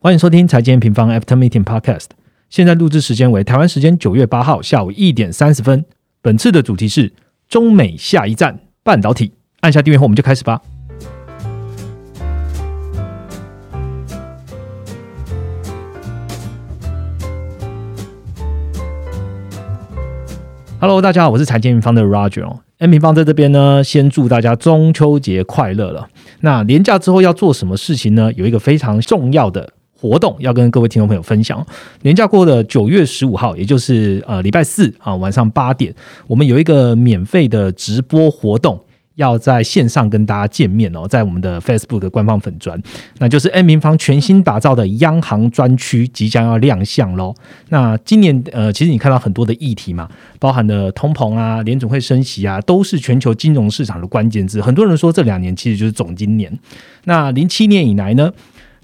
欢迎收听财经平方 After Meeting Podcast。现在录制时间为台湾时间九月八号下午一点三十分。本次的主题是中美下一站半导体。按下订阅后，我们就开始吧。Hello，大家好，我是财经平方的 Roger。M 平方在这边呢，先祝大家中秋节快乐了。那年假之后要做什么事情呢？有一个非常重要的活动要跟各位听众朋友分享。年假过的九月十五号，也就是呃礼拜四啊晚上八点，我们有一个免费的直播活动。要在线上跟大家见面哦，在我们的 Facebook 官方粉专，那就是 N 平方全新打造的央行专区即将要亮相喽。那今年呃，其实你看到很多的议题嘛，包含了通膨啊、联总会升息啊，都是全球金融市场的关键字。很多人说这两年其实就是总今年。那零七年以来呢，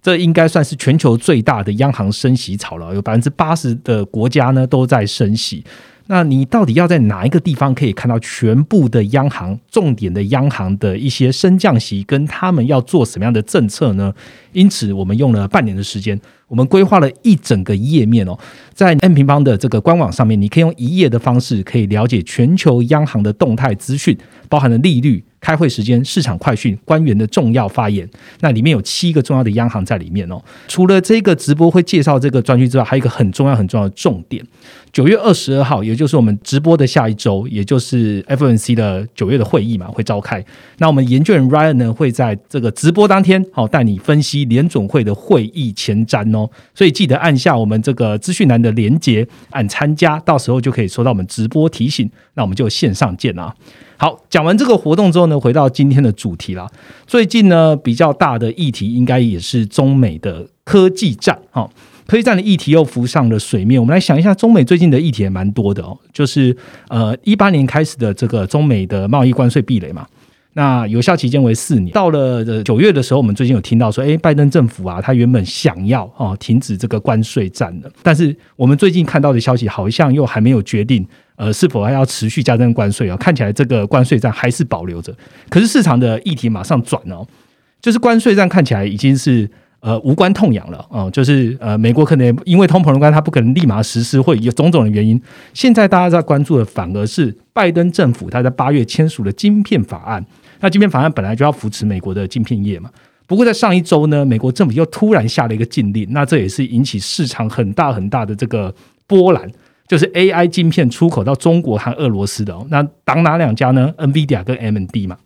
这应该算是全球最大的央行升息潮了，有百分之八十的国家呢都在升息。那你到底要在哪一个地方可以看到全部的央行、重点的央行的一些升降息，跟他们要做什么样的政策呢？因此，我们用了半年的时间，我们规划了一整个页面哦，在 N 平方的这个官网上面，你可以用一页的方式，可以了解全球央行的动态资讯，包含了利率。开会时间、市场快讯、官员的重要发言，那里面有七个重要的央行在里面哦。除了这个直播会介绍这个专区之外，还有一个很重要、很重要的重点。九月二十二号，也就是我们直播的下一周，也就是 FNC 的九月的会议嘛，会召开。那我们研究员 Ryan 呢，会在这个直播当天，好带你分析联总会的会议前瞻哦。所以记得按下我们这个资讯栏的连接，按参加，到时候就可以收到我们直播提醒。那我们就线上见啊。好，讲完这个活动之后呢，回到今天的主题啦。最近呢，比较大的议题应该也是中美的科技战。哈，科技战的议题又浮上了水面。我们来想一下，中美最近的议题也蛮多的哦。就是呃，一八年开始的这个中美的贸易关税壁垒嘛。那有效期间为四年。到了九月的时候，我们最近有听到说，哎，拜登政府啊，他原本想要哦停止这个关税战的，但是我们最近看到的消息好像又还没有决定。呃，是否还要持续加征关税啊？看起来这个关税战还是保留着。可是市场的议题马上转哦，就是关税战看起来已经是呃无关痛痒了哦。就是呃，美国可能因为通膨的关，它不可能立马实施，会有种种的原因。现在大家在关注的反而是拜登政府他在八月签署的晶片法案。那晶片法案本来就要扶持美国的晶片业嘛。不过在上一周呢，美国政府又突然下了一个禁令，那这也是引起市场很大很大的这个波澜。就是 AI 晶片出口到中国和俄罗斯的哦，那挡哪两家呢？NVIDIA 跟 AMD 嘛。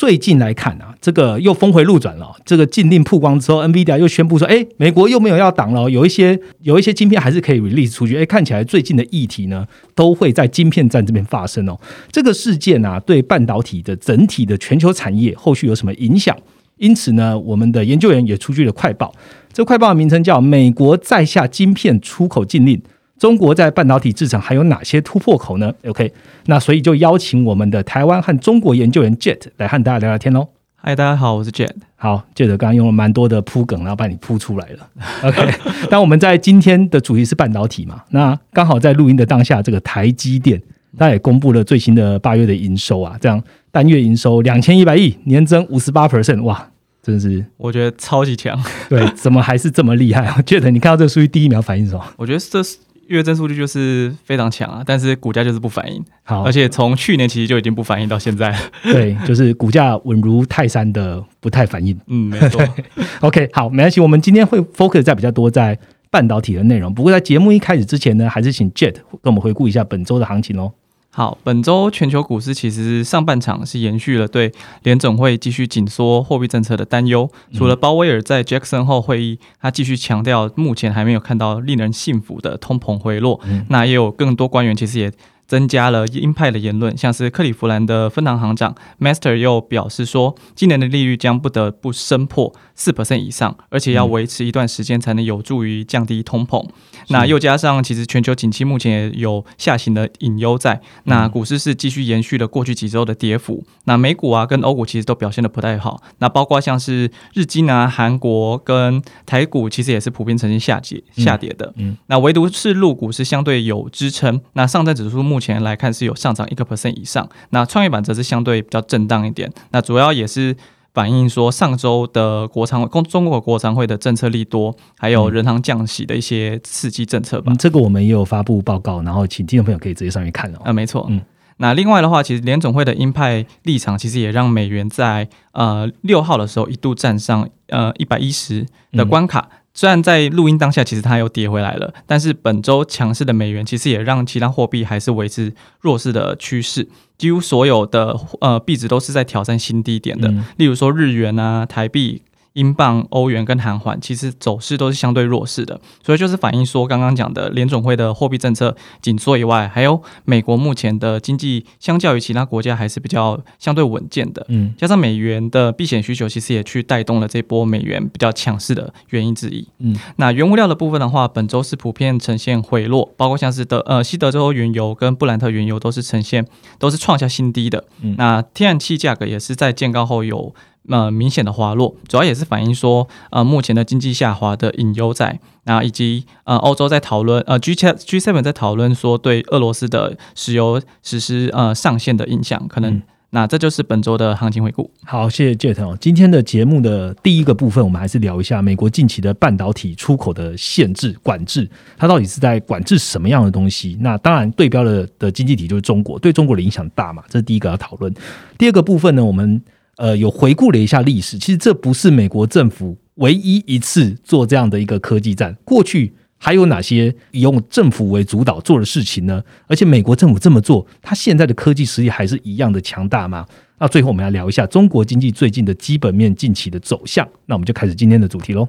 最近来看啊，这个又峰回路转了。这个禁令曝光之后，NVIDIA 又宣布说：“哎，美国又没有要挡了，有一些有一些晶片还是可以 release 出去。”哎，看起来最近的议题呢，都会在晶片站这边发生哦。这个事件啊，对半导体的整体的全球产业后续有什么影响？因此呢，我们的研究员也出具了快报。这快报的名称叫《美国在下晶片出口禁令》。中国在半导体制成还有哪些突破口呢？OK，那所以就邀请我们的台湾和中国研究员 Jet 来和大家聊聊天喽。嗨，大家好，我是 Jet。好，Jet 刚刚用了蛮多的铺梗，然后把你铺出来了。OK，但我们在今天的主题是半导体嘛？那刚好在录音的当下，这个台积电，它也公布了最新的八月的营收啊，这样单月营收两千一百亿，年增五十八 percent，哇，真的是我觉得超级强。对，怎么还是这么厉害？Jet，你看到这个数据第一秒反应什么？我觉得这是。月增数据就是非常强啊，但是股价就是不反应。好，而且从去年其实就已经不反应到现在。对，就是股价稳如泰山的不太反应。嗯，没错。OK，好，没关系。我们今天会 focus 在比较多在半导体的内容。不过在节目一开始之前呢，还是请 Jet 跟我们回顾一下本周的行情哦。好，本周全球股市其实上半场是延续了对联总会继续紧缩货币政策的担忧。除了鲍威尔在 Jackson 后会议，他继续强调目前还没有看到令人信服的通膨回落。那也有更多官员其实也。增加了鹰派的言论，像是克利夫兰的分行行长 Master 又表示说，今年的利率将不得不升破四 percent 以上，而且要维持一段时间才能有助于降低通膨。那又加上，其实全球景气目前也有下行的隐忧在。那股市是继续延续了过去几周的跌幅。那美股啊跟欧股其实都表现的不太好。那包括像是日经啊、韩国跟台股，其实也是普遍呈现下跌下跌的。嗯，那唯独是陆股是相对有支撑。那上证指数目前来看是有上涨一个 percent 以上，那创业板则是相对比较震荡一点。那主要也是反映说上周的国常中中国国常会的政策利多，还有人行降息的一些刺激政策吧。嗯，这个我们也有发布报告，然后请听众朋友可以直接上去看哦。啊，没错，嗯。那另外的话，其实联总会的鹰派立场，其实也让美元在呃六号的时候一度站上呃一百一十的关卡。虽然在录音当下，其实它又跌回来了，但是本周强势的美元，其实也让其他货币还是维持弱势的趋势。几乎所有的呃币值都是在挑战新低点的，例如说日元啊、台币。英镑、欧元跟韩环其实走势都是相对弱势的，所以就是反映说刚刚讲的联总会的货币政策紧缩以外，还有美国目前的经济相较于其他国家还是比较相对稳健的，嗯，加上美元的避险需求，其实也去带动了这波美元比较强势的原因之一。嗯，那原物料的部分的话，本周是普遍呈现回落，包括像是德呃西德州原油跟布兰特原油都是呈现都是创下新低的。嗯，那天然气价格也是在见高后有。呃，明显的滑落，主要也是反映说，呃，目前的经济下滑的隐忧在，那以及呃，欧洲在讨论，呃，G 七 G seven 在讨论说对俄罗斯的石油实施呃上限的影响，可能，那这就是本周的行情回顾。好，谢谢 Jet 哦。今天的节目的第一个部分，我们还是聊一下美国近期的半导体出口的限制管制，它到底是在管制什么样的东西？那当然对标的的经济体就是中国，对中国的影响大嘛，这是第一个要讨论。第二个部分呢，我们。呃，有回顾了一下历史，其实这不是美国政府唯一一次做这样的一个科技战。过去还有哪些用政府为主导做的事情呢？而且美国政府这么做，它现在的科技实力还是一样的强大吗？那最后我们来聊一下中国经济最近的基本面近期的走向。那我们就开始今天的主题喽。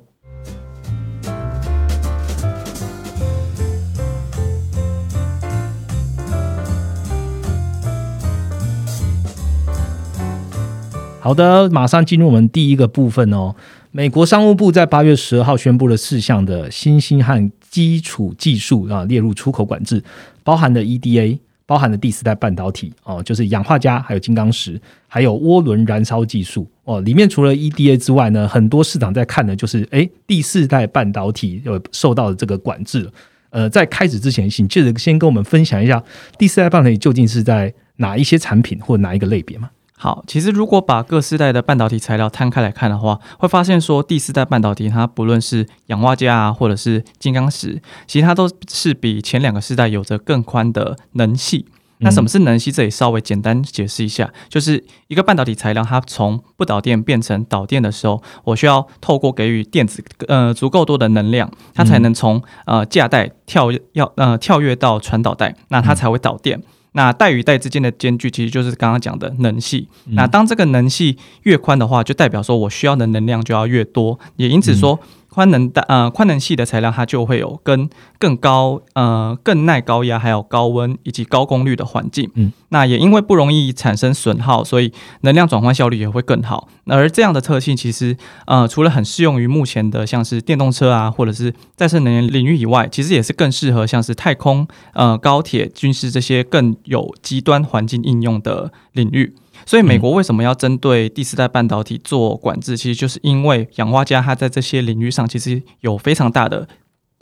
好的，马上进入我们第一个部分哦。美国商务部在八月十二号宣布了四项的新兴和基础技术啊列入出口管制，包含的 EDA，包含的第四代半导体哦，就是氧化镓、还有金刚石，还有涡轮燃烧技术哦。里面除了 EDA 之外呢，很多市场在看的就是哎第四代半导体呃受到的这个管制。呃，在开始之前，请记得先跟我们分享一下第四代半导体究竟是在哪一些产品或哪一个类别吗？好，其实如果把各世代的半导体材料摊开来看的话，会发现说第四代半导体它不论是氧化镓啊，或者是金刚石，其实它都是比前两个世代有着更宽的能系。那什么是能系？这里稍微简单解释一下，就是一个半导体材料它从不导电变成导电的时候，我需要透过给予电子呃足够多的能量，它才能从呃价带跳要呃跳跃到传导带，那它才会导电。那带与带之间的间距，其实就是刚刚讲的能系。那当这个能系越宽的话，就代表说我需要的能量就要越多，也因此说。宽能的呃宽能系的材料，它就会有跟更高呃更耐高压，还有高温以及高功率的环境。嗯，那也因为不容易产生损耗，所以能量转换效率也会更好。而这样的特性，其实呃除了很适用于目前的像是电动车啊，或者是再生能源领域以外，其实也是更适合像是太空呃高铁、军事这些更有极端环境应用的领域。所以，美国为什么要针对第四代半导体做管制？其实就是因为氧化镓它在这些领域上其实有非常大的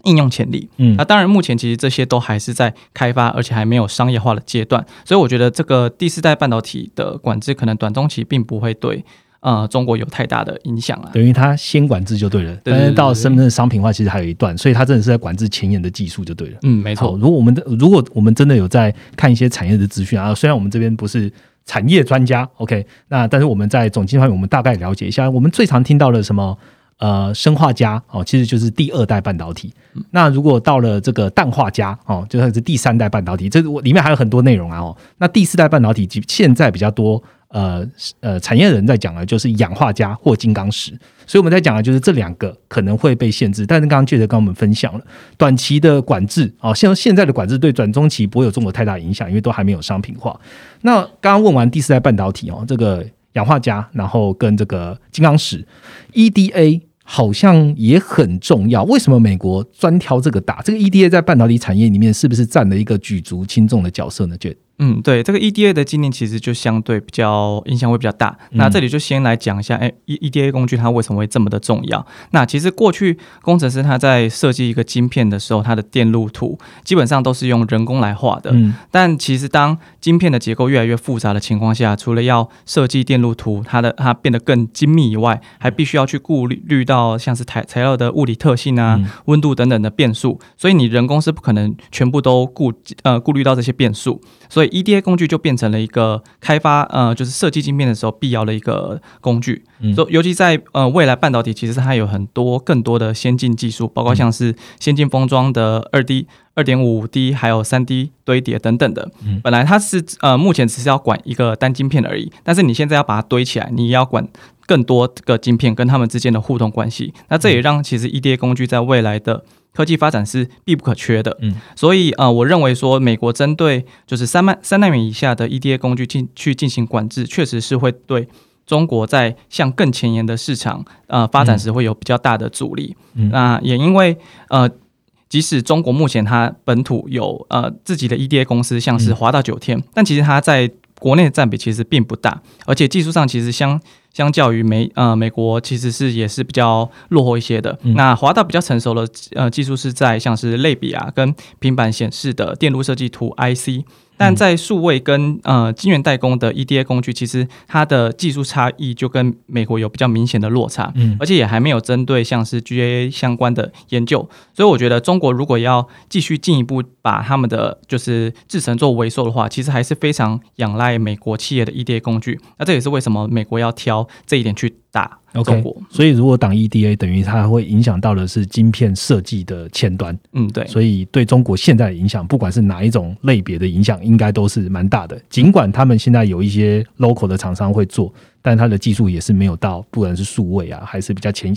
应用潜力。嗯，那当然，目前其实这些都还是在开发，而且还没有商业化的阶段。所以，我觉得这个第四代半导体的管制可能短中期并不会对呃中国有太大的影响啊。等于它先管制就对了，但是到真正商品化其实还有一段，所以它真的是在管制前沿的技术就对了。嗯，没错。如果我们的如果我们真的有在看一些产业的资讯啊，虽然我们这边不是。产业专家，OK，那但是我们在总经方面，我们大概了解一下，我们最常听到的什么呃生化家哦，其实就是第二代半导体。那如果到了这个氮化镓哦，就算是第三代半导体，这我里面还有很多内容啊哦。那第四代半导体现在比较多。呃呃，产业人在讲的，就是氧化镓或金刚石，所以我们在讲的，就是这两个可能会被限制。但是刚刚记得跟我们分享了短期的管制哦，像现在的管制对短中期不会有中国太大影响，因为都还没有商品化。那刚刚问完第四代半导体哦，这个氧化镓，然后跟这个金刚石，EDA 好像也很重要。为什么美国专挑这个打？这个 EDA 在半导体产业里面是不是占了一个举足轻重的角色呢？觉嗯，对，这个 EDA 的经验其实就相对比较影响会比较大。那这里就先来讲一下，哎，E EDA 工具它为什么会这么的重要？那其实过去工程师他在设计一个晶片的时候，它的电路图基本上都是用人工来画的。嗯但其实当晶片的结构越来越复杂的情况下，除了要设计电路图，它的它变得更精密以外，还必须要去顾虑虑到像是材材料的物理特性啊、嗯温度等等的变数，所以你人工是不可能全部都顾呃顾虑到这些变数，所以 EDA 工具就变成了一个开发呃就是设计晶片的时候必要的一个工具。嗯说、尤其在呃未来半导体，其实它有很多更多的先进技术，包括像是先进封装的二 D、二点五 D，还有三 D 堆叠等等的。嗯本来它是呃目前只是要管一个单晶片而已，但是你现在要把它堆起来，你要管更多个晶片跟它们之间的互动关系。那这也让其实 EDA 工具在未来的科技发展是必不可缺的。嗯，所以呃，我认为说美国针对就是三万三纳米以下的 EDA 工具进去进行管制，确实是会对中国在向更前沿的市场呃发展时会有比较大的阻力。嗯那也因为呃。即使中国目前它本土有呃自己的 EDA 公司，像是嗯华大九天，但其实它在国内的占比其实并不大，而且技术上其实相相较于美呃美国其实是也是比较落后一些的。嗯那华大比较成熟的呃技术是在像是类比啊跟平板显示的电路设计图 IC。但在数位跟呃晶圆代工的 EDA 工具，其实它的技术差异就跟美国有比较明显的落差。嗯而且也还没有针对像是 GAA 相关的研究，所以我觉得中国如果要继续进一步把他们的就是制程做微缩的话，其实还是非常仰赖美国企业的 EDA 工具。那这也是为什么美国要挑这一点去打 OK 中国。所以如果挡 EDA，等于它会影响到的是晶片设计的前端，嗯，对，所以对中国现在的影响，不管是哪一种类别的影响，应该都是蛮大的。尽管他们现在有一些 local 的厂商会做，但它的技术也是没有到，不管是数位啊，还是比较前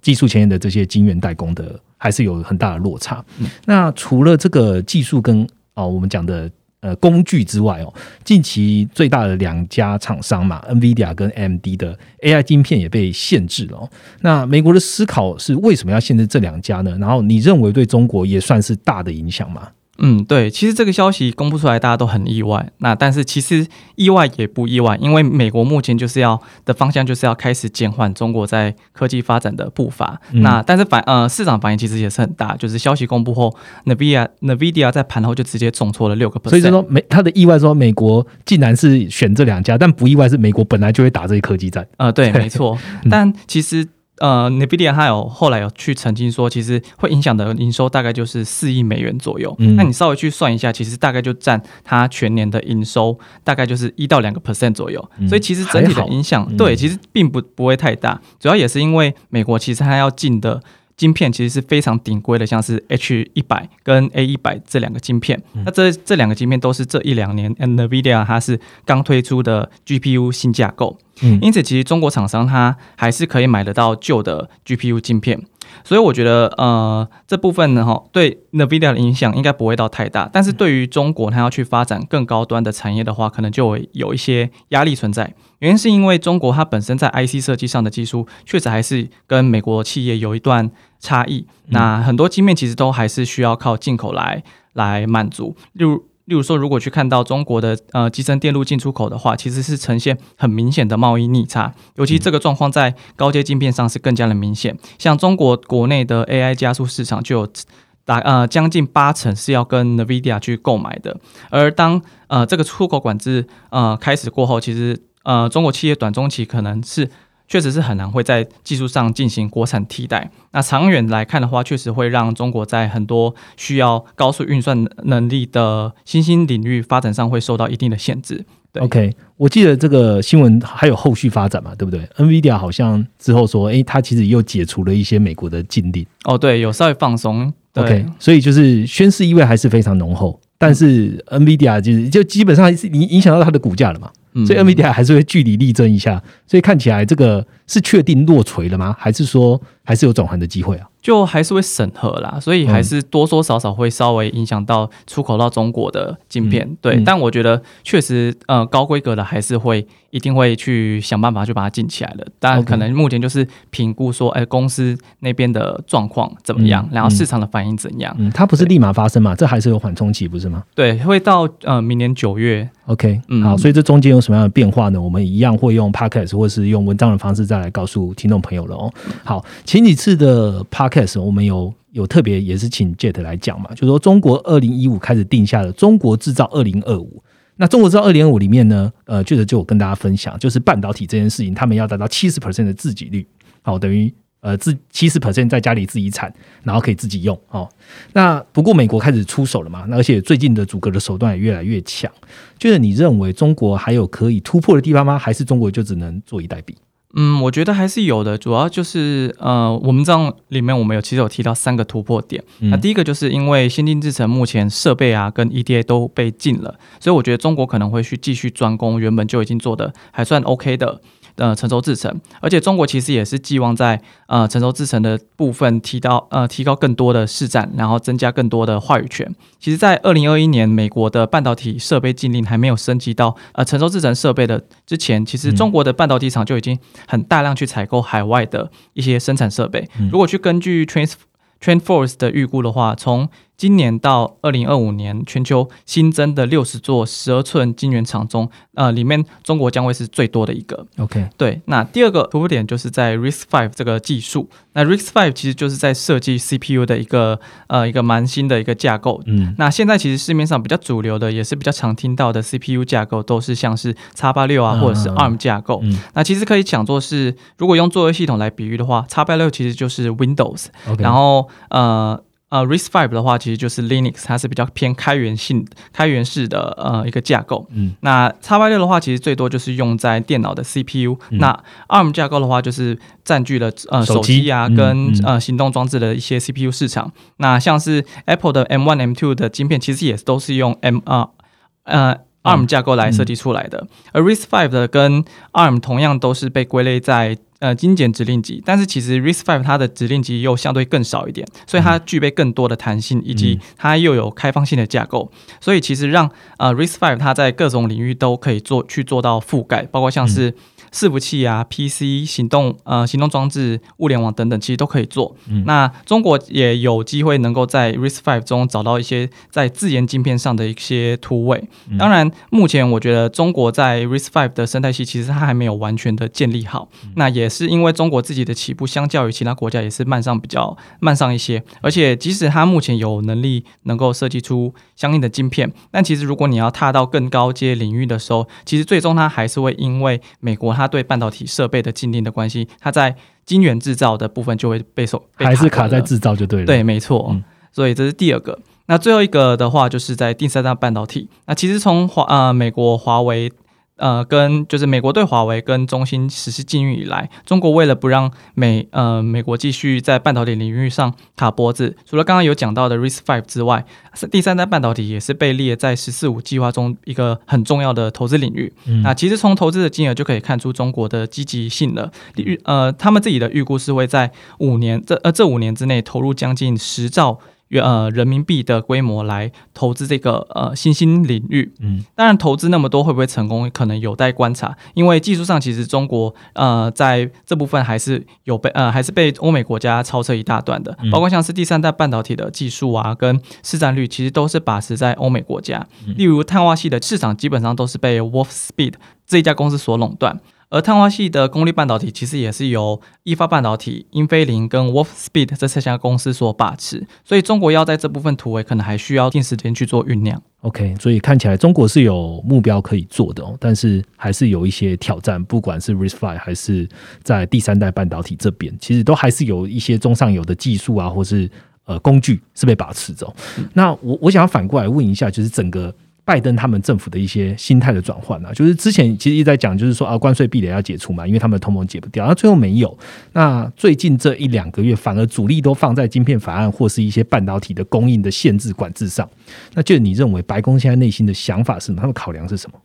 技术前沿的这些晶圆代工的，还是有很大的落差。嗯那除了这个技术跟哦我们讲的呃工具之外哦，近期最大的两家厂商嘛，NVIDIA 跟 AMD 的 AI 晶片也被限制了、哦。那美国的思考是为什么要限制这两家呢？然后你认为对中国也算是大的影响吗？嗯，对，其实这个消息公布出来，大家都很意外。那但是其实意外也不意外，因为美国目前就是要的方向就是要开始减缓中国在科技发展的步伐。嗯那但是反呃市场反应其实也是很大，就是消息公布后，NVIDIA NVIDIA 在盘后就直接重挫了六个 percent。所以就说美他的意外说美国竟然是选这两家，但不意外是美国本来就会打这些科技战。呃，对，没 错。嗯但其实呃，NVIDIA 它有后来有去澄清说，其实会影响的营收大概就是四亿美元左右。嗯那你稍微去算一下，其实大概就占它全年的营收大概就是一到两个 percent 左右。嗯所以其实整体的影响，嗯对，其实并不不会太大。主要也是因为美国其实它要进的。晶片其实是非常顶规的，像是 H 一百跟 A 一百这两个晶片。嗯那这这两个晶片都是这一两年 NVIDIA 它是刚推出的 GPU 新架构。嗯因此，其实中国厂商它还是可以买得到旧的 GPU 晶片，所以我觉得呃这部分呢哈对 NVIDIA 的影响应该不会到太大，但是对于中国它要去发展更高端的产业的话，可能就会有一些压力存在。原因是因为中国它本身在 IC 设计上的技术确实还是跟美国企业有一段差异，那很多晶面其实都还是需要靠进口来来满足，例如。例如说，如果去看到中国的呃集成电路进出口的话，其实是呈现很明显的贸易逆差，尤其这个状况在高阶晶片上是更加的明显。像中国国内的 AI 加速市场就有达呃将近八成是要跟 NVIDIA 去购买的，而当呃这个出口管制呃开始过后，其实呃中国企业短中期可能是。确实是很难会在技术上进行国产替代。那长远来看的话，确实会让中国在很多需要高速运算能力的新兴领域发展上会受到一定的限制。对 OK，我记得这个新闻还有后续发展嘛，对不对？NVIDIA 好像之后说，诶，它其实又解除了一些美国的禁令。哦，对，有稍微放松。对 OK，所以就是宣示意味还是非常浓厚，但是 NVIDIA 就是就基本上是影影响到它的股价了嘛，嗯所以 NVIDIA 还是会据理力争一下。所以看起来这个是确定落锤了吗？还是说还是有转换的机会啊？就还是会审核啦，所以还是多多少少会稍微影响到出口到中国的晶片。对，但我觉得确实，呃，高规格的还是会一定会去想办法去把它进起来的。但可能目前就是评估说，哎，公司那边的状况怎么样，然后市场的反应怎样。嗯，它不是立马发生嘛？这还是有缓冲期，不是吗？对，会到呃明年九月。OK，嗯，好，所以这中间有什么样的变化呢？我们一样会用 Podcast 或是用文章的方式再来告诉听众朋友了哦。好，前几次的 Podcast 我们有有特别也是请 Jet 来讲嘛，就说中国二零一五开始定下了中国制造二零二五。那中国制造二零五里面呢，呃，Jet 就有跟大家分享，就是半导体这件事情，他们要达到七十 percent 的自给率，好，等于。呃，自七十 percent 在家里自己产，然后可以自己用哦。那不过美国开始出手了嘛？那而且最近的阻隔的手段也越来越强。就是你认为中国还有可以突破的地方吗？还是中国就只能坐以待毙？嗯，我觉得还是有的。主要就是呃，我们这样里面我们有其实有提到三个突破点。那第一个就是因为先进制程目前设备啊跟 EDA 都被禁了，所以我觉得中国可能会去继续专攻原本就已经做的还算 OK 的。呃，成熟制程，而且中国其实也是寄望在呃成熟制程的部分提到呃提高更多的市占，然后增加更多的话语权。其实，在二零二一年美国的半导体设备禁令还没有升级到呃成熟制程设备的之前，其实中国的半导体厂就已经很大量去采购海外的一些生产设备。如果去根据 Trans TrendForce 的预估的话，从今年到二零二五年，全球新增的六十座十二寸晶圆厂中，呃，里面中国将会是最多的一个。OK，对。那第二个突破点就是在 RISC-V 这个技术。那 RISC-V 其实就是在设计 CPU 的一个呃一个蛮新的一个架构。嗯。那现在其实市面上比较主流的，也是比较常听到的 CPU 架构，都是像是 x 八六啊，或者是 ARM 架构。嗯。那其实可以讲作是，如果用作业系统来比喻的话，x 八六其实就是 Windows。OK。然后呃。呃，RISC-V 的话，其实就是 Linux，它是比较偏开源性、开源式的呃一个架构。嗯，那 x Y 六的话，其实最多就是用在电脑的 CPU。那 ARM 架构的话，就是占据了呃手机啊跟呃行动装置的一些 CPU 市场。那像是 Apple 的 M1、M2 的晶片，其实也都是用 M 啊呃 ARM 架构来设计出来的。而 RISC-V 的跟 ARM 同样都是被归类在。呃，精简指令集，但是其实 RISC-V 它的指令集又相对更少一点，所以它具备更多的弹性，以及它又有开放性的架构，所以其实让呃 RISC-V 它在各种领域都可以做去做到覆盖，包括像是。伺服器啊，PC、行动呃行动装置、物联网等等，其实都可以做。那中国也有机会能够在 RISC-V 中找到一些在自研晶片上的一些突围。当然，目前我觉得中国在 RISC-V 的生态系其实它还没有完全的建立好。那也是因为中国自己的起步相较于其他国家也是慢上比较慢上一些。而且即使它目前有能力能够设计出相应的晶片，但其实如果你要踏到更高阶领域的时候，其实最终它还是会因为美国它。对半导体设备的禁令的关系，它在晶圆制造的部分就会被受，还是卡在制造就对了。对，没错。所以这是第二个。那最后一个的话，就是在第三代半导体。那其实从华呃美国华为。呃，跟就是美国对华为跟中兴实施禁运以来，中国为了不让美呃美国继续在半导体领域上卡脖子，除了刚刚有讲到的 RISC-V 之外，第三代半导体也是被列在“十四五”计划中一个很重要的投资领域。那其实从投资的金额就可以看出中国的积极性了。预呃，他们自己的预估是会在五年这呃这五年之内投入将近十兆。呃，人民币的规模来投资这个呃新兴领域，嗯，当然投资那么多会不会成功，可能有待观察。因为技术上，其实中国呃在这部分还是有被呃还是被欧美国家超车一大段的，包括像是第三代半导体的技术啊，跟市占率，其实都是把持在欧美国家。例如碳化系的市场，基本上都是被 Wolfspeed 这一家公司所垄断。而碳化系的功率半导体其实也是由易发半导体、英飞凌跟 Wolfspeed 这三家公司所把持，所以中国要在这部分突围，可能还需要定时间去做酝酿。OK，所以看起来中国是有目标可以做的哦，但是还是有一些挑战，不管是 RISC-V 还是在第三代半导体这边，其实都还是有一些中上游的技术啊，或是呃工具是被把持着。那我我想要反过来问一下，就是整个。拜登他们政府的一些心态的转换啊，就是之前其实一直在讲，就是说啊，关税壁垒要解除嘛，因为他们的同盟解不掉，那最后没有。那最近这一两个月，反而主力都放在晶片法案或是一些半导体的供应的限制管制上。那就你认为白宫现在内心的想法是什么？他们考量是什么？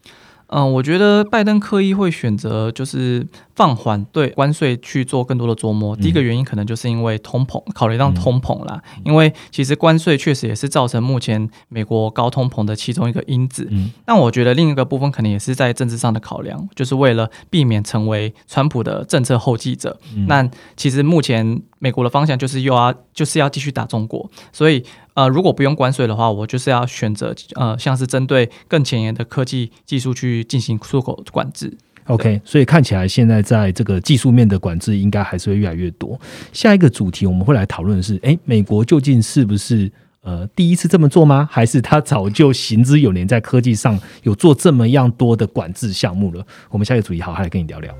嗯，我觉得拜登刻意会选择就是放缓对关税去做更多的琢磨。第一个原因可能就是因为通膨，考虑到通膨啦。因为其实关税确实也是造成目前美国高通膨的其中一个因子。嗯，但我觉得另一个部分可能也是在政治上的考量，就是为了避免成为川普的政策后继者。那其实目前美国的方向就是又要就是要继续打中国，所以。呃，如果不用关税的话，我就是要选择呃，像是针对更前沿的科技技术去进行出口管制。OK，所以看起来现在在这个技术面的管制应该还是会越来越多。下一个主题我们会来讨论的是，哎，美国究竟是不是呃第一次这么做吗？还是他早就行之有年，在科技上有做这么样多的管制项目了？我们下一个主题好好来跟你聊聊。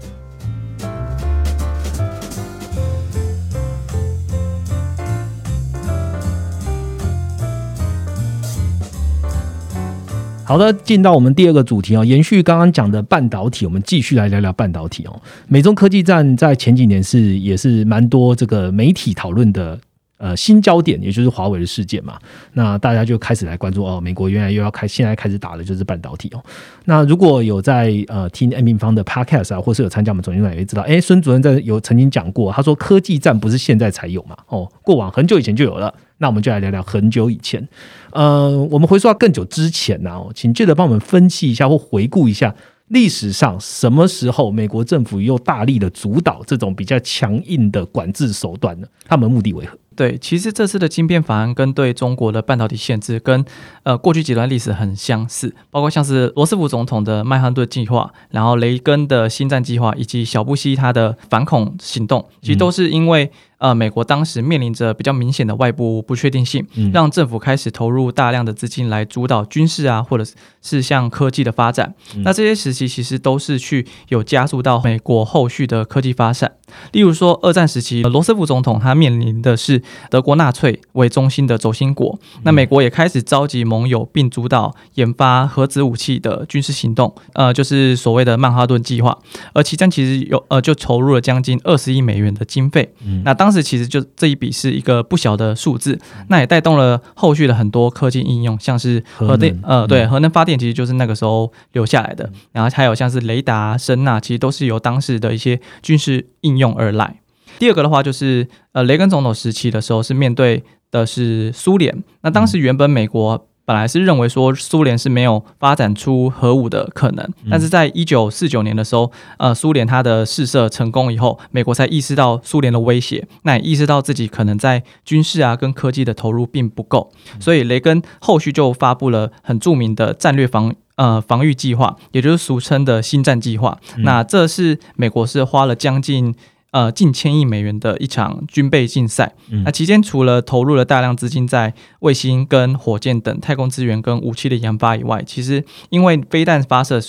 好的，进到我们第二个主题哦，延续刚刚讲的半导体，我们继续来聊聊半导体哦。美中科技站在前几年是也是蛮多这个媒体讨论的呃新焦点，也就是华为的事件嘛。那大家就开始来关注哦，美国原来又要开，现在开始打的就是半导体哦。那如果有在呃听 N 平方的 Podcast 啊，或是有参加我们总经理也知道，哎，孙主任在有曾经讲过，他说科技战不是现在才有嘛，哦，过往很久以前就有了。那我们就来聊聊很久以前，呃，我们回溯到更久之前呢，请记得帮我们分析一下或回顾一下历史上什么时候美国政府又大力的主导这种比较强硬的管制手段呢？他们目的为何？对，其实这次的晶片法案跟对中国的半导体限制，跟呃过去几段历史很相似，包括像是罗斯福总统的曼哈顿计划，然后雷根的新战计划，以及小布希他的反恐行动，其实都是因为。呃，美国当时面临着比较明显的外部不确定性，让政府开始投入大量的资金来主导军事啊，或者是像科技的发展。那这些时期其实都是去有加速到美国后续的科技发展。例如说，二战时期，罗斯福总统他面临的是德国纳粹为中心的轴心国，那美国也开始召集盟友并主导研发核子武器的军事行动，呃，就是所谓的曼哈顿计划。而其中其实有呃，就投入了将近二十亿美元的经费。那当时其实就这一笔是一个不小的数字，那也带动了后续的很多科技应用，像是核电，呃，对，核能发电其实就是那个时候留下来的。然后还有像是雷达、声呐，其实都是由当时的一些军事应用而来。第二个的话就是，呃，雷根总统时期的时候是面对的是苏联，那当时原本美国。本来是认为说苏联是没有发展出核武的可能，但是在一九四九年的时候，呃，苏联它的试射成功以后，美国才意识到苏联的威胁，那也意识到自己可能在军事啊跟科技的投入并不够，所以雷根后续就发布了很著名的战略防呃防御计划，也就是俗称的星战计划。那这是美国是花了将近。呃，近千亿美元的一场军备竞赛。那期间除了投入了大量资金在卫星、跟火箭等太空资源跟武器的研发以外，其实因为飞弹发射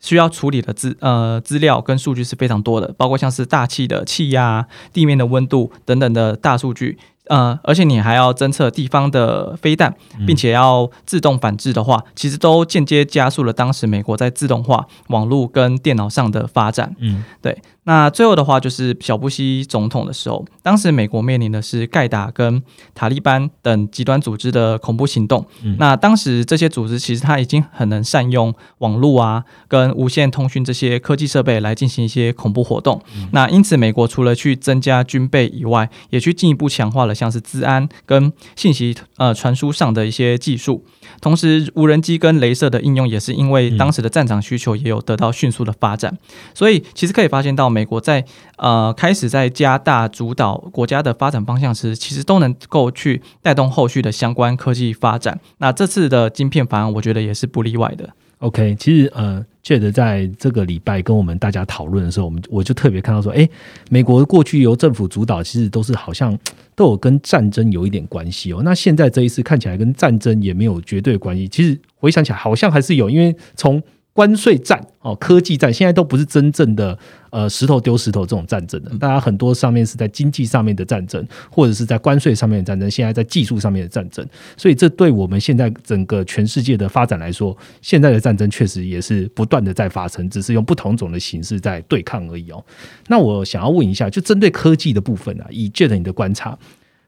需要处理的资呃资料跟数据是非常多的，包括像是大气的气压、地面的温度等等的大数据。呃，而且你还要侦测地方的飞弹，并且要自动反制的话，其实都间接加速了当时美国在自动化、网络跟电脑上的发展。嗯，对。那最后的话就是小布希总统的时候，当时美国面临的是盖达跟塔利班等极端组织的恐怖行动。那当时这些组织其实他已经很能善用网络啊跟无线通讯这些科技设备来进行一些恐怖活动。那因此美国除了去增加军备以外，也去进一步强化了像是治安跟信息呃传输上的一些技术。同时无人机跟镭射的应用也是因为当时的战场需求也有得到迅速的发展。所以其实可以发现到。美国在呃开始在加大主导国家的发展方向时，其实都能够去带动后续的相关科技发展。那这次的晶片法案，我觉得也是不例外的。OK，其实呃，觉得在这个礼拜跟我们大家讨论的时候，我们我就特别看到说，哎，美国过去由政府主导，其实都是好像都有跟战争有一点关系哦。那现在这一次看起来跟战争也没有绝对关系，其实回想起来好像还是有，因为从关税战哦，科技战现在都不是真正的呃石头丢石头这种战争的，大家很多上面是在经济上面的战争，或者是在关税上面的战争，现在在技术上面的战争，所以这对我们现在整个全世界的发展来说，现在的战争确实也是不断的在发生，只是用不同种的形式在对抗而已哦。那我想要问一下，就针对科技的部分啊，以 Jet 你的观察，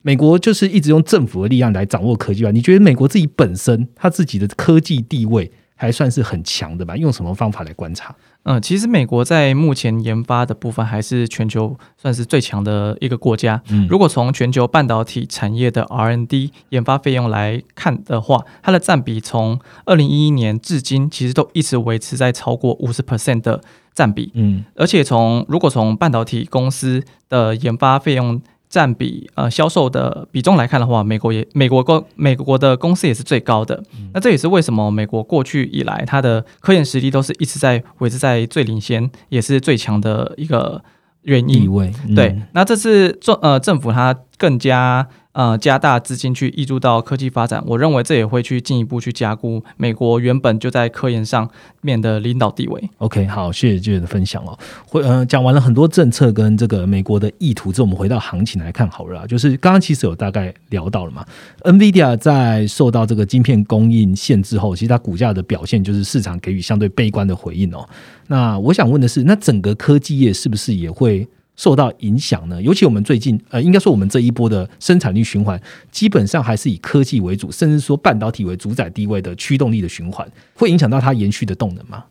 美国就是一直用政府的力量来掌握科技吧？你觉得美国自己本身它自己的科技地位？还算是很强的吧？用什么方法来观察？嗯，其实美国在目前研发的部分还是全球算是最强的一个国家。嗯如果从全球半导体产业的 R&D 研发费用来看的话，它的占比从二零一一年至今，其实都一直维持在超过五十 percent 的占比。嗯而且从如果从半导体公司的研发费用占比呃销售的比重来看的话，美国也美国公美国的公司也是最高的。那这也是为什么美国过去以来它的科研实力都是一直在维持在最领先，也是最强的一个原因。地位、嗯对，那这次政呃政府它更加呃加大资金去挹注到科技发展，我认为这也会去进一步去加固美国原本就在科研上面的领导地位。OK，好，谢谢 J 的分享哦。会呃讲完了很多政策跟这个美国的意图之后，我们回到行情来看好了啊。就是刚刚其实有大概聊到了嘛，NVIDIA 在受到这个晶片供应限制后，其实它股价的表现就是市场给予相对悲观的回应哦。那我想问的是，那整个科技业是不是也会？受到影响呢？尤其我们最近，呃，应该说我们这一波的生产力循环，基本上还是以科技为主，甚至说半导体为主宰地位的驱动力的循环，会影响到它延续的动能吗？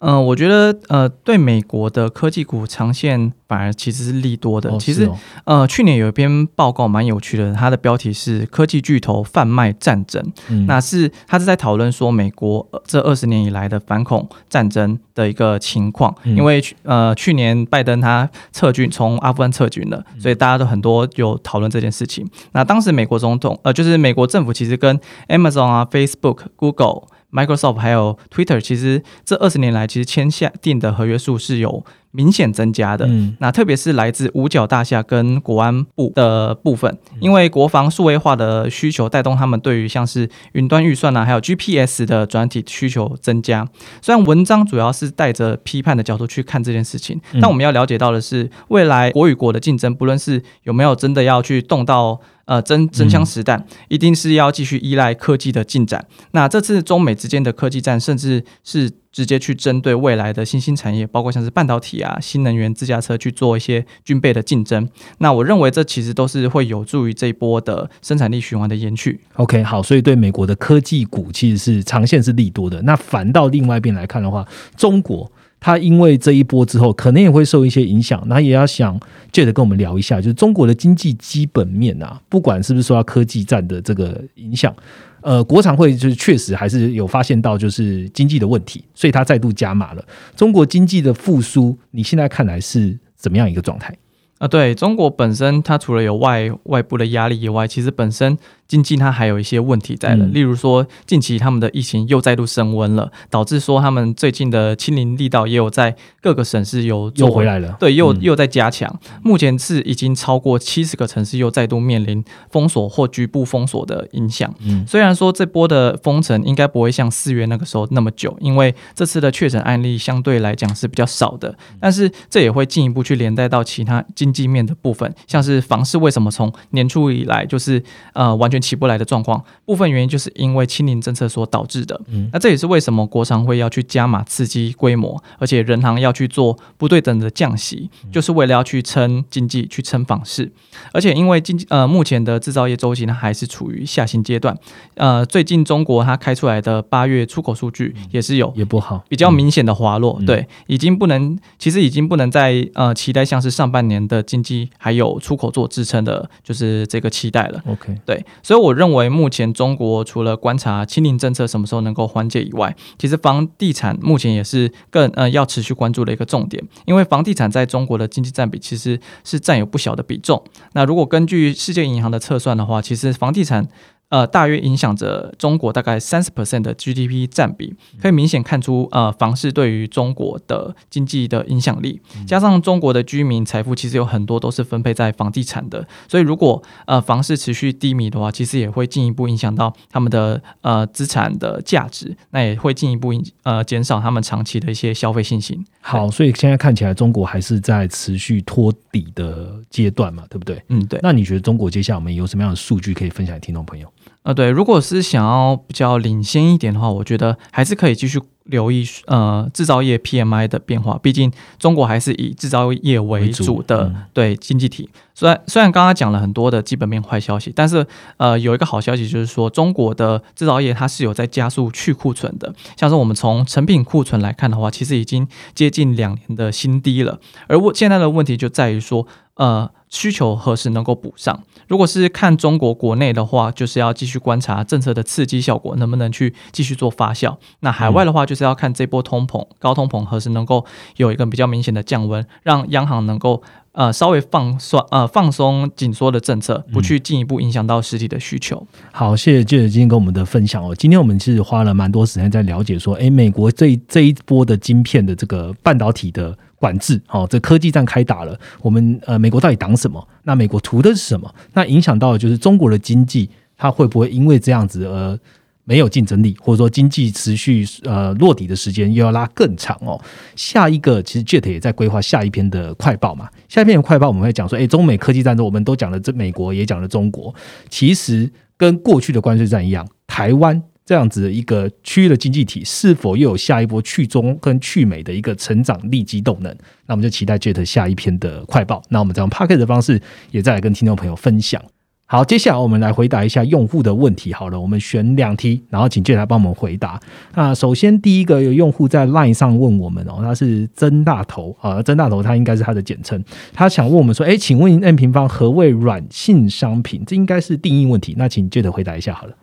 嗯、我觉得呃，对美国的科技股长线反而其实是利多的。哦其实、哦呃，去年有一篇报告蛮有趣的，它的标题是“科技巨头贩卖战争”。嗯那是他是在讨论说美国呃这二十年以来的反恐战争的一个情况，嗯因为去呃去年拜登他撤军从阿富汗撤军了，嗯所以大家都很多有讨论这件事情。那当时美国总统呃就是美国政府其实跟 Amazon 啊、Facebook、Google。Microsoft 还有 Twitter，其实这二十年来，其实签下定的合约数是有明显增加的。嗯那特别是来自五角大厦跟国安部的部分，嗯因为国防数位化的需求带动他们对于像是云端预算啊，还有 GPS 的转体需求增加。虽然文章主要是带着批判的角度去看这件事情，嗯但我们要了解到的是，未来国与国的竞争，不论是有没有真的要去动到。呃，真真枪实弹，一定是要继续依赖科技的进展。那这次中美之间的科技战，甚至是直接去针对未来的新兴产业，包括像是半导体啊、新能源、自驾车去做一些军备的竞争。那我认为这其实都是会有助于这一波的生产力循环的延续。OK，好，所以对美国的科技股其实是长线是利多的。那反到另外一边来看的话，中国他因为这一波之后，可能也会受一些影响。那也要想借着跟我们聊一下，就是中国的经济基本面啊，不管是不是受到科技战的这个影响，呃，国常会就是确实还是有发现到就是经济的问题，所以它再度加码了。中国经济的复苏，你现在看来是怎么样一个状态？啊，对中国本身，它除了有外外部的压力以外，其实本身经济它还有一些问题在的。嗯例如说，近期他们的疫情又再度升温了，导致说他们最近的清零力道也有在各个省市有做又回来了，对，又嗯又在加强。目前是已经超过七十个城市又再度面临封锁或局部封锁的影响。嗯虽然说这波的封城应该不会像四月那个时候那么久，因为这次的确诊案例相对来讲是比较少的，但是这也会进一步去连带到其他经济面的部分，像是房市为什么从年初以来就是呃完全起不来的状况，部分原因就是因为清零政策所导致的。嗯那这也是为什么国常会要去加码刺激规模，而且人行要去做不对等的降息，就是为了要去撑经济，去撑房市。而且因为经济呃目前的制造业周期呢还是处于下行阶段，呃最近中国它开出来的八月出口数据也是有也不好，比较明显的滑落，嗯对，已经不能，其实已经不能再呃期待像是上半年的经济还有出口做支撑的，就是这个期待了。OK，对，所以我认为目前中国除了观察清零政策什么时候能够缓解以外，其实房地产目前也是更呃要持续关注的一个重点，因为房地产在中国的经济占比其实是占有不小的比重。那如果根据世界银行的测算的话，其实房地产呃，大约影响着中国大概三十 percent 的 GDP 占比，可以明显看出呃房市对于中国的经济的影响力。加上中国的居民财富其实有很多都是分配在房地产的，所以如果呃房市持续低迷的话，其实也会进一步影响到他们的呃资产的价值，那也会进一步影呃减少他们长期的一些消费信心。好，所以现在看起来中国还是在持续托底的阶段嘛，对不对？嗯，对。那你觉得中国接下来我们有什么样的数据可以分享给听众朋友？呃，对，如果是想要比较领先一点的话，我觉得还是可以继续留意呃制造业 PMI 的变化，毕竟中国还是以制造业为主的对经济体。虽然虽然刚刚讲了很多的基本面坏消息，但是呃有一个好消息就是说，中国的制造业它是有在加速去库存的。像是我们从成品库存来看的话，其实已经接近两年的新低了。而我现在的问题就在于说，呃，需求何时能够补上？如果是看中国国内的话，就是要继续观察政策的刺激效果能不能去继续做发酵。那海外的话，就是要看这波通膨、高通膨何时能够有一个比较明显的降温，让央行能够呃稍微放松呃放松紧缩的政策，不去进一步影响到实体的需求。好，谢谢 Jet 今天跟我们的分享哦。今天我们其实花了蛮多时间在了解说，诶，美国这这一波的晶片的这个半导体的管制，哦，这科技战开打了。我们呃，美国到底挡什么？那美国图的是什么？那影响到的就是中国的经济，它会不会因为这样子而没有竞争力，或者说经济持续呃落底的时间又要拉更长哦？下一个其实 Jet 也在规划下一篇的快报嘛。下一篇的快报我们会讲说，诶，中美科技战争我们都讲了，这美国也讲了中国，其实跟过去的关税战一样，台湾这样子的一个区域的经济体，是否又有下一波去中跟去美的一个成长力基动能？那我们就期待 Jet 下一篇的快报。那我们再用 p a c k e t 的方式也再来跟听众朋友分享。好，接下来我们来回答一下用户的问题。好了，我们选两题，然后请 Jet 来帮我们回答。那首先第一个有用户在 LINE 上问我们哦，他是曾大头啊，曾大头他应该是他的简称，他想问我们说，哎，请问 N 平方何谓软性商品？这应该是定义问题。那请 Jet 回答一下好了。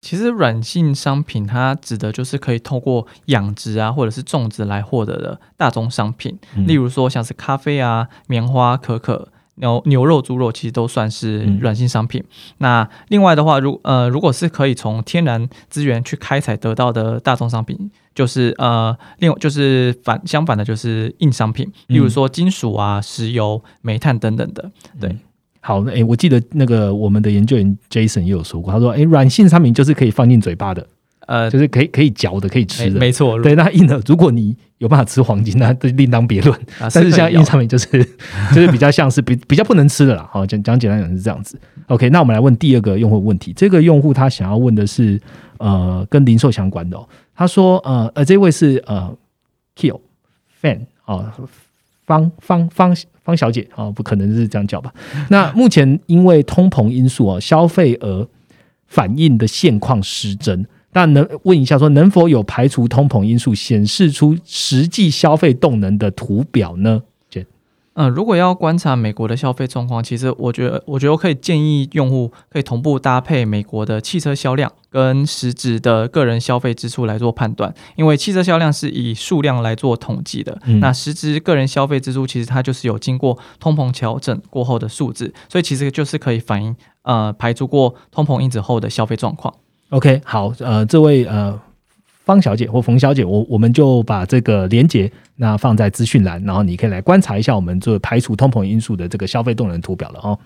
其实软性商品它指的就是可以透过养殖啊或者是种植来获得的大宗商品，嗯例如说像是咖啡啊、棉花、可可。牛牛肉、猪肉其实都算是嗯软性商品。那另外的话，如呃，如果是可以从天然资源去开采得到的大宗商品，就是呃，另外就是反相反的，就是硬商品，例如说金属啊、石油、煤炭等等的。对，好，那诶，我记得那个我们的研究员 Jason 也有说过，他说，诶，软性商品就是可以放进嘴巴的，呃，就是可以可以嚼的，可以吃的。没没错，对，那硬的，如果你有办法吃黄金，那这另当别论。啊但是像硬商品就是就是比较像是比 比较不能吃的啦。好，讲讲简单讲是这样子。OK，那我们来问第二个用户问题。这个用户他想要问的是呃跟零售相关的、哦。他说呃呃这位是呃 Kill Fan 哦。方方方方小姐啊、不可能是这样叫吧？那目前因为通膨因素啊，消费额反映的现况失真。那能问一下说，能否有排除通膨因素，显示出实际消费动能的图表呢？嗯，如果要观察美国的消费状况，其实我觉得，我觉得我可以建议用户可以同步搭配美国的汽车销量跟实质的个人消费支出来做判断，因为汽车销量是以数量来做统计的，嗯那实质个人消费支出其实它就是有经过通膨调整过后的数字，所以其实就是可以反映呃排除过通膨因子后的消费状况。OK，好，呃，这位呃方小姐或冯小姐，我我们就把这个连接那放在资讯栏，然后你可以来观察一下我们做排除通膨因素的这个消费动能图表了哦。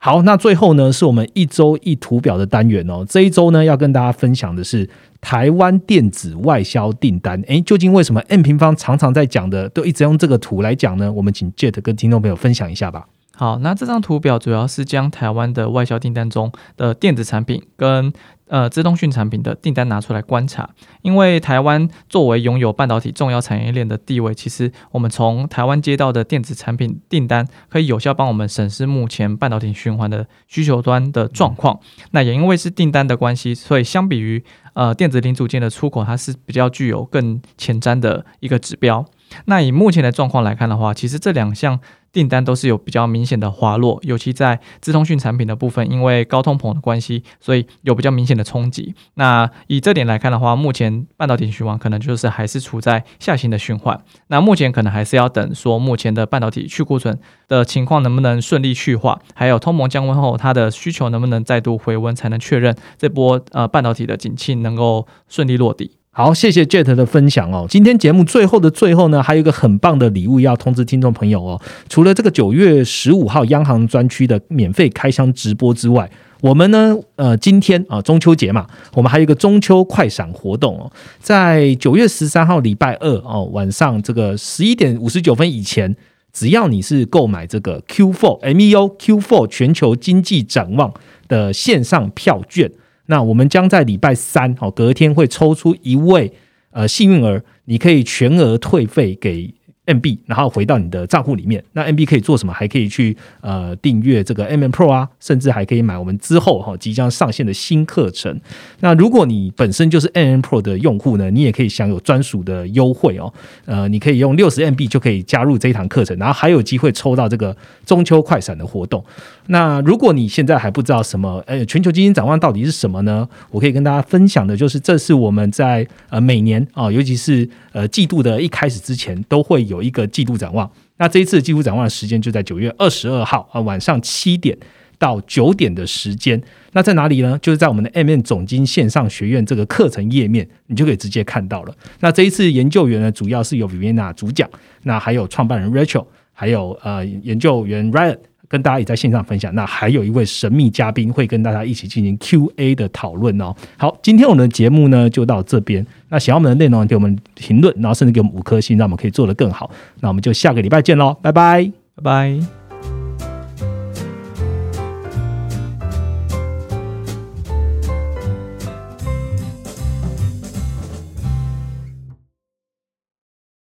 好，那最后呢，是我们一周一图表的单元哦。这一周呢，要跟大家分享的是台湾电子外销订单。诶，究竟为什么 N 平方常常在讲的，都一直用这个图来讲呢？我们请 Jet 跟听众朋友分享一下吧。好，那这张图表主要是将台湾的外销订单中的电子产品跟呃资通讯产品的订单拿出来观察，因为台湾作为拥有半导体重要产业链的地位，其实我们从台湾接到的电子产品订单，可以有效帮我们审视目前半导体循环的需求端的状况。那也因为是订单的关系，所以相比于呃电子零组件的出口，它是比较具有更前瞻的一个指标。那以目前的状况来看的话，其实这两项订单都是有比较明显的滑落，尤其在资通讯产品的部分，因为高通膨的关系，所以有比较明显的冲击。那以这点来看的话，目前半导体循环可能就是还是处在下行的循环。那目前可能还是要等说目前的半导体去库存的情况能不能顺利去化，还有通膨降温后它的需求能不能再度回温，才能确认这波呃半导体的景气能够顺利落地。好，谢谢 Jet 的分享哦。今天节目最后的最后呢，还有一个很棒的礼物要通知听众朋友哦。除了这个九月十五号央行专区的免费开箱直播之外，我们呢，呃，今天啊中秋节嘛，我们还有一个中秋快闪活动哦，在九月十三号礼拜二哦晚上这个十一点五十九分以前。只要你是购买这个 Q Four MEO Q4 全球经济展望的线上票券，那我们将在礼拜三哦，隔天会抽出一位呃幸运儿，你可以全额退费给。MB，然后回到你的账户里面。那 MB 可以做什么？还可以去呃订阅这个 MM Pro 啊，甚至还可以买我们之后哈即将上线的新课程。那如果你本身就是 MM Pro 的用户呢，你也可以享有专属的优惠哦。呃，你可以用六十 MB 就可以加入这一堂课程，然后还有机会抽到这个中秋快闪的活动。那如果你现在还不知道什么，呃，全球基金展望到底是什么呢？我可以跟大家分享的就是，这是我们在呃每年啊，尤其是呃季度的一开始之前，都会有有一个季度展望。那这一次季度展望的时间就在九月二十二号啊晚上七点到九点的时间。那在哪里呢？就是在我们的 M N 总经线上学院这个课程页面，你就可以直接看到了。那这一次研究员呢，主要是由 Viviana 主讲，那还有创办人 Rachel，还有呃研究员 Ryan。跟大家也在线上分享，那还有一位神秘嘉宾会跟大家一起进行 Q&A 的讨论哦。好，今天我们的节目呢就到这边。那想要我们的内容，给我们评论，然后甚至给我们五颗星，让我们可以做得更好。那我们就下个礼拜见喽，拜拜，拜拜。